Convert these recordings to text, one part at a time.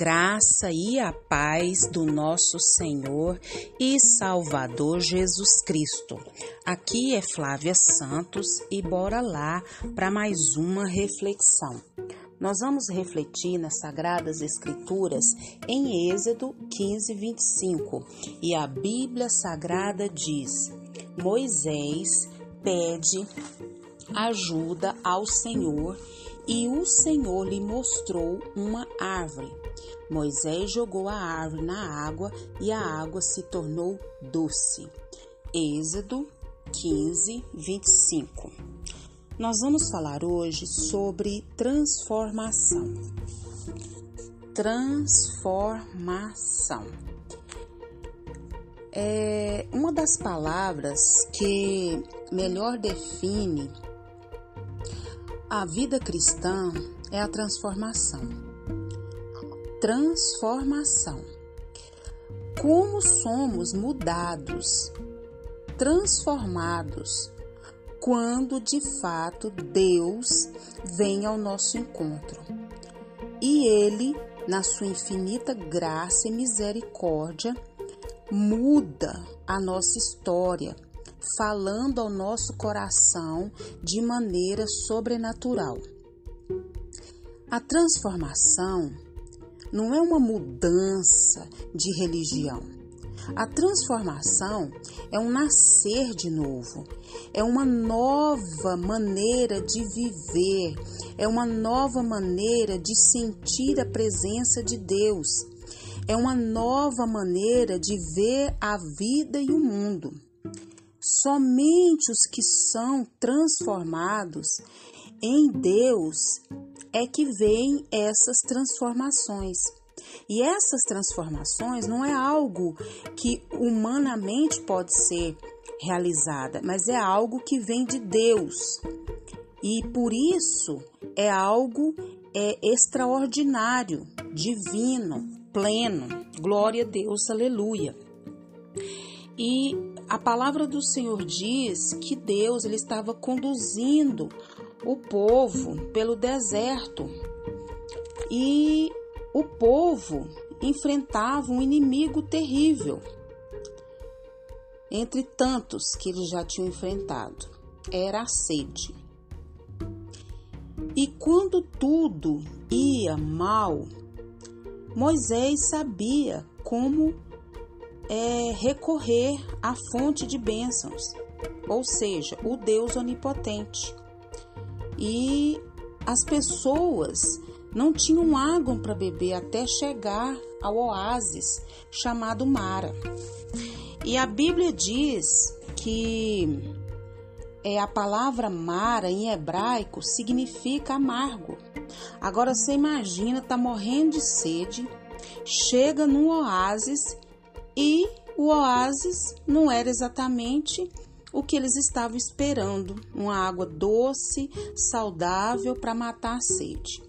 graça e a paz do nosso Senhor e Salvador Jesus Cristo. Aqui é Flávia Santos e bora lá para mais uma reflexão. Nós vamos refletir nas Sagradas Escrituras em Êxodo 15, 25 e a Bíblia Sagrada diz: Moisés pede ajuda ao Senhor e o Senhor lhe mostrou uma árvore. Moisés jogou a árvore na água e a água se tornou doce. Êxodo 15, 25. Nós vamos falar hoje sobre transformação. Transformação. É uma das palavras que melhor define a vida cristã é a transformação. Transformação. Como somos mudados, transformados, quando de fato Deus vem ao nosso encontro. E Ele, na sua infinita graça e misericórdia, muda a nossa história falando ao nosso coração de maneira sobrenatural. A transformação não é uma mudança de religião. A transformação é um nascer de novo, é uma nova maneira de viver, é uma nova maneira de sentir a presença de Deus, é uma nova maneira de ver a vida e o mundo. Somente os que são transformados em Deus é que veem essas transformações. E essas transformações não é algo que humanamente pode ser realizada, mas é algo que vem de Deus. E por isso é algo é extraordinário, divino, pleno. Glória a Deus, aleluia. E a palavra do Senhor diz que Deus ele estava conduzindo o povo pelo deserto e o povo enfrentava um inimigo terrível entre tantos que eles já tinham enfrentado era a sede. E quando tudo ia mal, Moisés sabia como é recorrer à fonte de bênçãos, ou seja, o Deus onipotente. E as pessoas não tinham água para beber até chegar ao oásis chamado Mara. E a Bíblia diz que é a palavra Mara em hebraico significa amargo. Agora você imagina, tá morrendo de sede, chega num oásis e o oásis não era exatamente o que eles estavam esperando, uma água doce, saudável para matar a sede.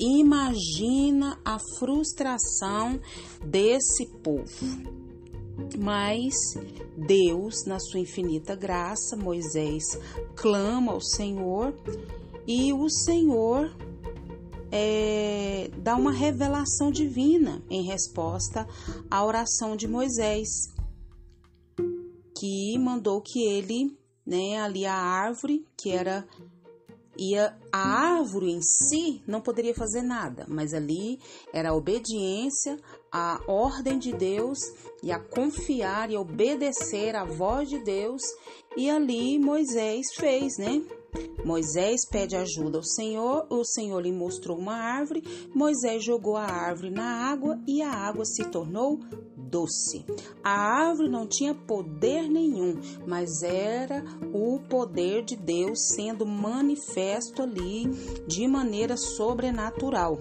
Imagina a frustração desse povo. Mas Deus, na sua infinita graça, Moisés clama ao Senhor e o Senhor é, dá uma revelação divina em resposta à oração de Moisés, que mandou que ele, né, ali a árvore, que era ia a árvore em si não poderia fazer nada, mas ali era a obediência à ordem de Deus e a confiar e obedecer à voz de Deus, e ali Moisés fez, né? Moisés pede ajuda ao Senhor, o Senhor lhe mostrou uma árvore, Moisés jogou a árvore na água e a água se tornou doce. A árvore não tinha poder nenhum, mas era o poder de Deus sendo manifesto ali de maneira sobrenatural.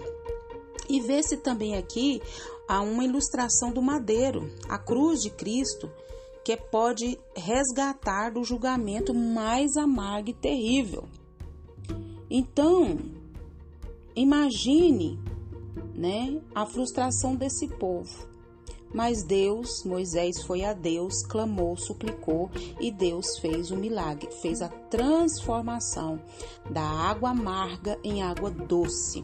E vê-se também aqui há uma ilustração do madeiro, a cruz de Cristo que pode resgatar do julgamento mais amargo e terrível. Então, imagine, né, a frustração desse povo. Mas Deus, Moisés foi a Deus, clamou, suplicou e Deus fez o milagre, fez a transformação da água amarga em água doce.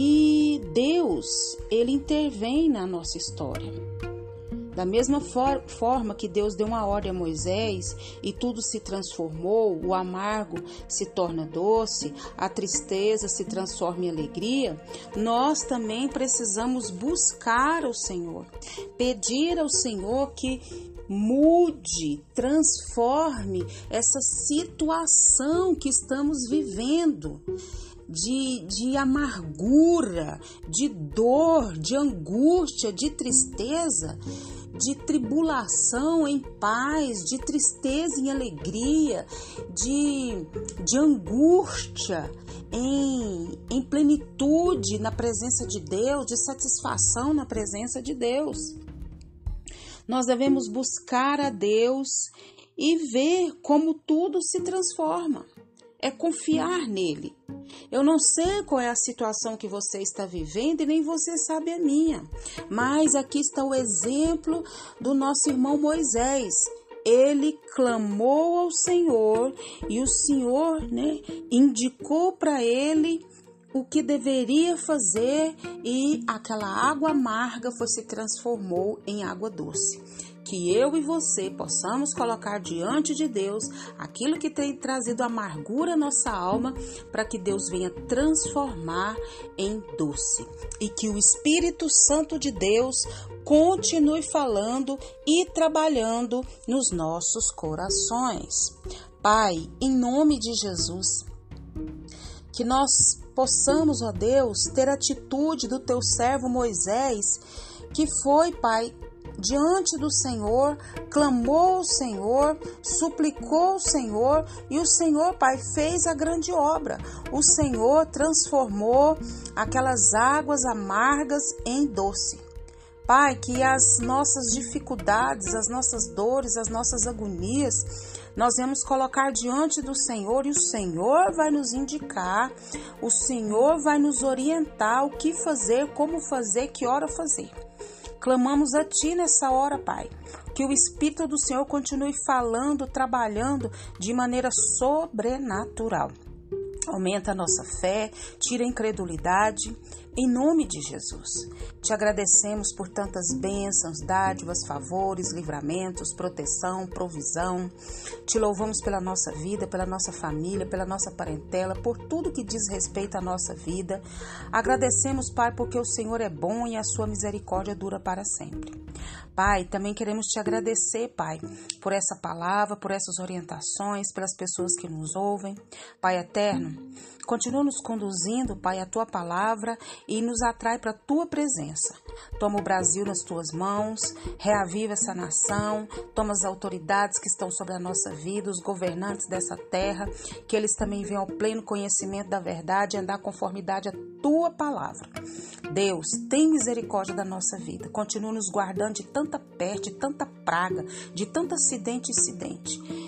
E Deus, ele intervém na nossa história. Da mesma for forma que Deus deu uma ordem a Moisés e tudo se transformou, o amargo se torna doce, a tristeza se transforma em alegria, nós também precisamos buscar o Senhor, pedir ao Senhor que mude, transforme essa situação que estamos vivendo de, de amargura, de dor, de angústia, de tristeza, de tribulação em paz, de tristeza em alegria, de, de angústia em, em plenitude na presença de Deus, de satisfação na presença de Deus. Nós devemos buscar a Deus e ver como tudo se transforma. É confiar nele. Eu não sei qual é a situação que você está vivendo e nem você sabe a minha, mas aqui está o exemplo do nosso irmão Moisés. Ele clamou ao Senhor e o Senhor né, indicou para ele o que deveria fazer e aquela água amarga foi se transformou em água doce que eu e você possamos colocar diante de Deus aquilo que tem trazido amargura à nossa alma, para que Deus venha transformar em doce. E que o Espírito Santo de Deus continue falando e trabalhando nos nossos corações. Pai, em nome de Jesus, que nós possamos, ó Deus, ter atitude do teu servo Moisés, que foi, Pai, diante do Senhor, clamou ao Senhor, suplicou ao Senhor e o Senhor, Pai, fez a grande obra. O Senhor transformou aquelas águas amargas em doce. Pai, que as nossas dificuldades, as nossas dores, as nossas agonias, nós vamos colocar diante do Senhor e o Senhor vai nos indicar, o Senhor vai nos orientar o que fazer, como fazer, que hora fazer. Clamamos a Ti nessa hora, Pai. Que o Espírito do Senhor continue falando, trabalhando de maneira sobrenatural. Aumenta a nossa fé, tira a incredulidade, em nome de Jesus. Te agradecemos por tantas bênçãos, dádivas, favores, livramentos, proteção, provisão. Te louvamos pela nossa vida, pela nossa família, pela nossa parentela, por tudo que diz respeito à nossa vida. Agradecemos, Pai, porque o Senhor é bom e a sua misericórdia dura para sempre. Pai, também queremos te agradecer, Pai, por essa palavra, por essas orientações, pelas pessoas que nos ouvem. Pai eterno, continua nos conduzindo, Pai, a tua palavra e nos atrai para a tua presença. Toma o Brasil nas tuas mãos, reaviva essa nação, toma as autoridades que estão sobre a nossa vida, os governantes dessa terra, que eles também venham ao pleno conhecimento da verdade e andar conformidade à tua palavra. Deus, tem misericórdia da nossa vida. Continua nos guardando de tanta peste, de tanta praga, de tanto acidente e incidente.